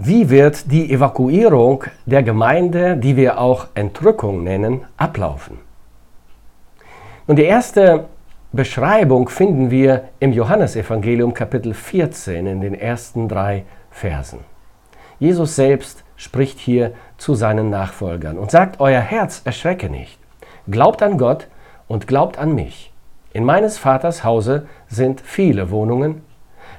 Wie wird die Evakuierung der Gemeinde, die wir auch Entrückung nennen, ablaufen? Und die erste Beschreibung finden wir im Johannesevangelium Kapitel 14 in den ersten drei Versen. Jesus selbst spricht hier zu seinen Nachfolgern und sagt, euer Herz erschrecke nicht. Glaubt an Gott und glaubt an mich. In meines Vaters Hause sind viele Wohnungen.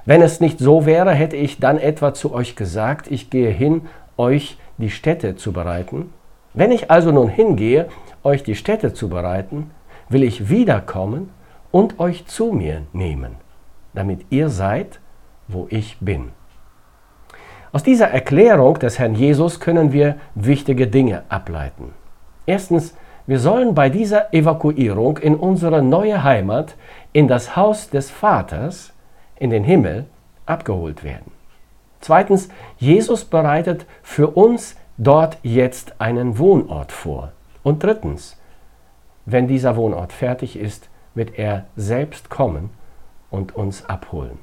Wenn es nicht so wäre, hätte ich dann etwa zu euch gesagt, ich gehe hin, euch die Städte zu bereiten. Wenn ich also nun hingehe, euch die Städte zu bereiten, will ich wiederkommen und euch zu mir nehmen, damit ihr seid, wo ich bin. Aus dieser Erklärung des Herrn Jesus können wir wichtige Dinge ableiten. Erstens, wir sollen bei dieser Evakuierung in unsere neue Heimat, in das Haus des Vaters, in den Himmel, abgeholt werden. Zweitens, Jesus bereitet für uns dort jetzt einen Wohnort vor. Und drittens, wenn dieser Wohnort fertig ist, wird er selbst kommen und uns abholen.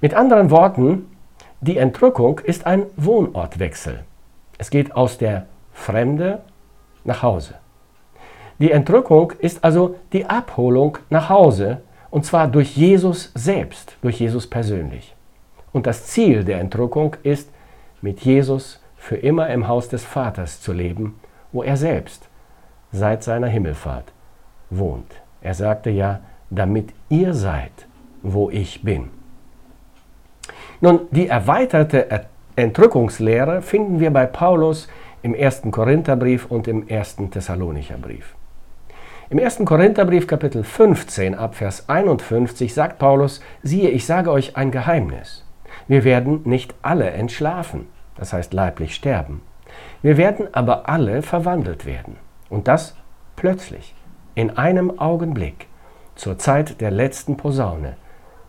Mit anderen Worten, die Entrückung ist ein Wohnortwechsel. Es geht aus der Fremde nach Hause. Die Entrückung ist also die Abholung nach Hause und zwar durch Jesus selbst, durch Jesus persönlich. Und das Ziel der Entrückung ist, mit Jesus für immer im Haus des Vaters zu leben, wo er selbst seit seiner Himmelfahrt wohnt. Er sagte ja, damit ihr seid, wo ich bin. Nun, die erweiterte Entrückungslehre finden wir bei Paulus im 1. Korintherbrief und im 1. Thessalonicher Brief. Im 1. Korintherbrief Kapitel 15 ab Vers 51 sagt Paulus, siehe, ich sage euch ein Geheimnis. Wir werden nicht alle entschlafen, das heißt leiblich sterben. Wir werden aber alle verwandelt werden. Und das plötzlich, in einem Augenblick, zur Zeit der letzten Posaune.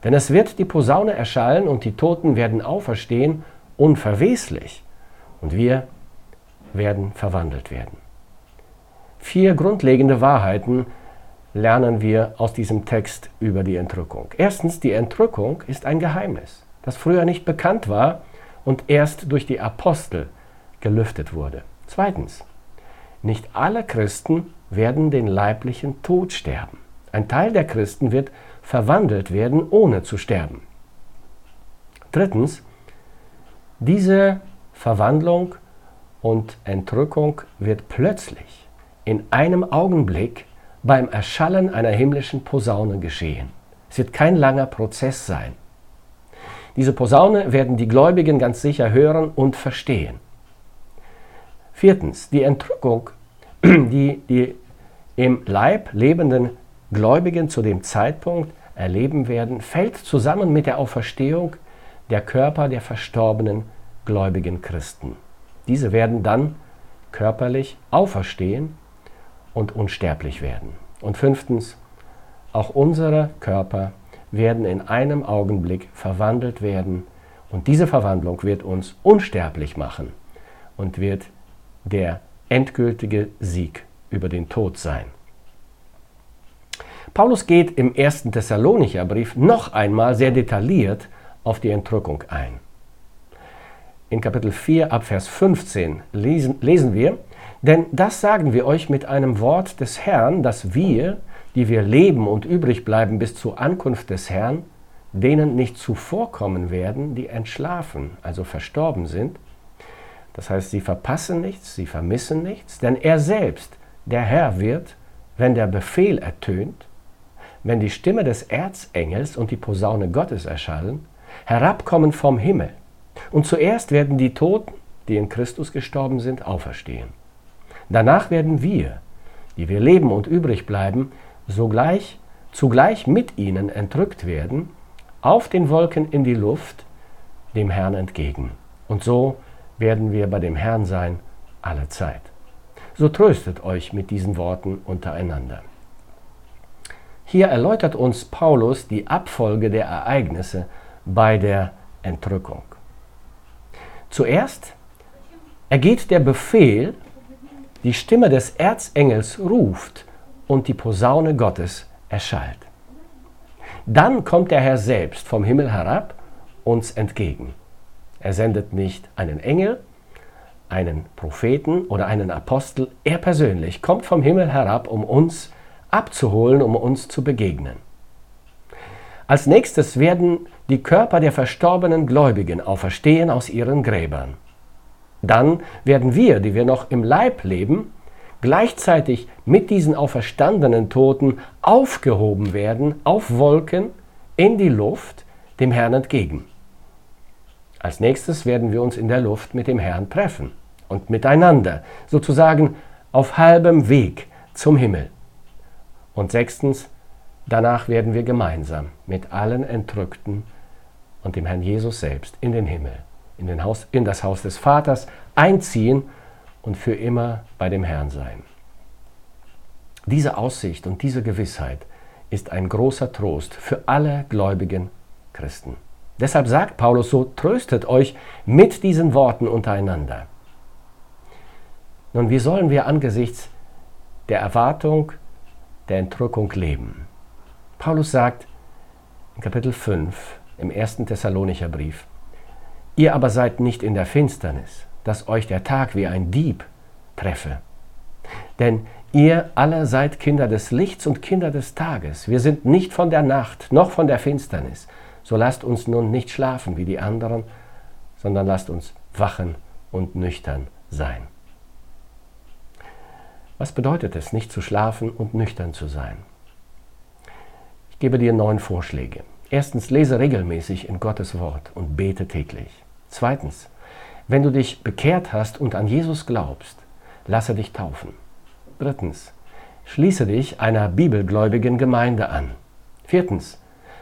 Denn es wird die Posaune erschallen und die Toten werden auferstehen, unverweslich. Und wir werden verwandelt werden. Vier grundlegende Wahrheiten lernen wir aus diesem Text über die Entrückung. Erstens, die Entrückung ist ein Geheimnis, das früher nicht bekannt war und erst durch die Apostel gelüftet wurde. Zweitens, nicht alle Christen werden den leiblichen Tod sterben. Ein Teil der Christen wird verwandelt werden, ohne zu sterben. Drittens, diese Verwandlung und Entrückung wird plötzlich, in einem Augenblick, beim Erschallen einer himmlischen Posaune geschehen. Es wird kein langer Prozess sein. Diese Posaune werden die Gläubigen ganz sicher hören und verstehen. Viertens, die Entrückung, die die im Leib lebenden Gläubigen zu dem Zeitpunkt erleben werden, fällt zusammen mit der Auferstehung der Körper der verstorbenen gläubigen Christen. Diese werden dann körperlich auferstehen und unsterblich werden. Und fünftens, auch unsere Körper werden in einem Augenblick verwandelt werden und diese Verwandlung wird uns unsterblich machen und wird der endgültige Sieg über den Tod sein. Paulus geht im ersten Thessalonicher Brief noch einmal sehr detailliert auf die Entrückung ein. In Kapitel 4 ab Vers 15 lesen, lesen wir, denn das sagen wir euch mit einem Wort des Herrn, dass wir, die wir leben und übrig bleiben bis zur Ankunft des Herrn, denen nicht zuvorkommen werden, die entschlafen, also verstorben sind, das heißt, sie verpassen nichts, sie vermissen nichts, denn er selbst, der Herr, wird, wenn der Befehl ertönt, wenn die Stimme des Erzengels und die Posaune Gottes erschallen, herabkommen vom Himmel. Und zuerst werden die Toten, die in Christus gestorben sind, auferstehen. Danach werden wir, die wir leben und übrig bleiben, sogleich, zugleich mit ihnen entrückt werden, auf den Wolken in die Luft, dem Herrn entgegen. Und so werden wir bei dem Herrn sein alle Zeit. So tröstet euch mit diesen Worten untereinander. Hier erläutert uns Paulus die Abfolge der Ereignisse bei der Entrückung. Zuerst ergeht der Befehl, die Stimme des Erzengels ruft und die Posaune Gottes erschallt. Dann kommt der Herr selbst vom Himmel herab uns entgegen. Er sendet nicht einen Engel, einen Propheten oder einen Apostel. Er persönlich kommt vom Himmel herab, um uns abzuholen, um uns zu begegnen. Als nächstes werden die Körper der verstorbenen Gläubigen auferstehen aus ihren Gräbern. Dann werden wir, die wir noch im Leib leben, gleichzeitig mit diesen auferstandenen Toten aufgehoben werden auf Wolken in die Luft dem Herrn entgegen. Als nächstes werden wir uns in der Luft mit dem Herrn treffen und miteinander, sozusagen auf halbem Weg zum Himmel. Und sechstens, danach werden wir gemeinsam mit allen Entrückten und dem Herrn Jesus selbst in den Himmel, in, Haus, in das Haus des Vaters einziehen und für immer bei dem Herrn sein. Diese Aussicht und diese Gewissheit ist ein großer Trost für alle gläubigen Christen. Deshalb sagt Paulus so, tröstet euch mit diesen Worten untereinander. Nun, wie sollen wir angesichts der Erwartung der Entrückung leben? Paulus sagt in Kapitel 5 im ersten Thessalonicher Brief, ihr aber seid nicht in der Finsternis, dass euch der Tag wie ein Dieb treffe. Denn ihr alle seid Kinder des Lichts und Kinder des Tages. Wir sind nicht von der Nacht noch von der Finsternis. So lasst uns nun nicht schlafen wie die anderen, sondern lasst uns wachen und nüchtern sein. Was bedeutet es, nicht zu schlafen und nüchtern zu sein? Ich gebe dir neun Vorschläge. Erstens, lese regelmäßig in Gottes Wort und bete täglich. Zweitens, wenn du dich bekehrt hast und an Jesus glaubst, lasse dich taufen. Drittens, schließe dich einer bibelgläubigen Gemeinde an. Viertens,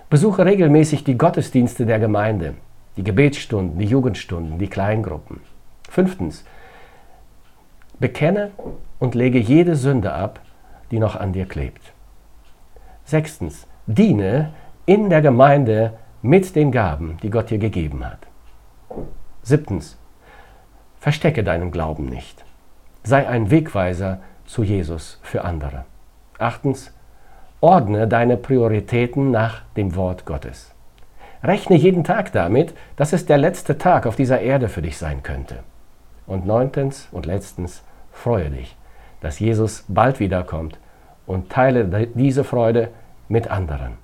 besuche regelmäßig die Gottesdienste der Gemeinde, die Gebetsstunden, die Jugendstunden, die Kleingruppen. Fünftens, bekenne und lege jede Sünde ab, die noch an dir klebt. Sechstens, diene in der Gemeinde mit den Gaben, die Gott dir gegeben hat. Siebtens, verstecke deinen Glauben nicht. Sei ein Wegweiser zu Jesus für andere. Achtens, ordne deine Prioritäten nach dem Wort Gottes. Rechne jeden Tag damit, dass es der letzte Tag auf dieser Erde für dich sein könnte. Und neuntens und letztens, freue dich, dass Jesus bald wiederkommt und teile diese Freude mit anderen.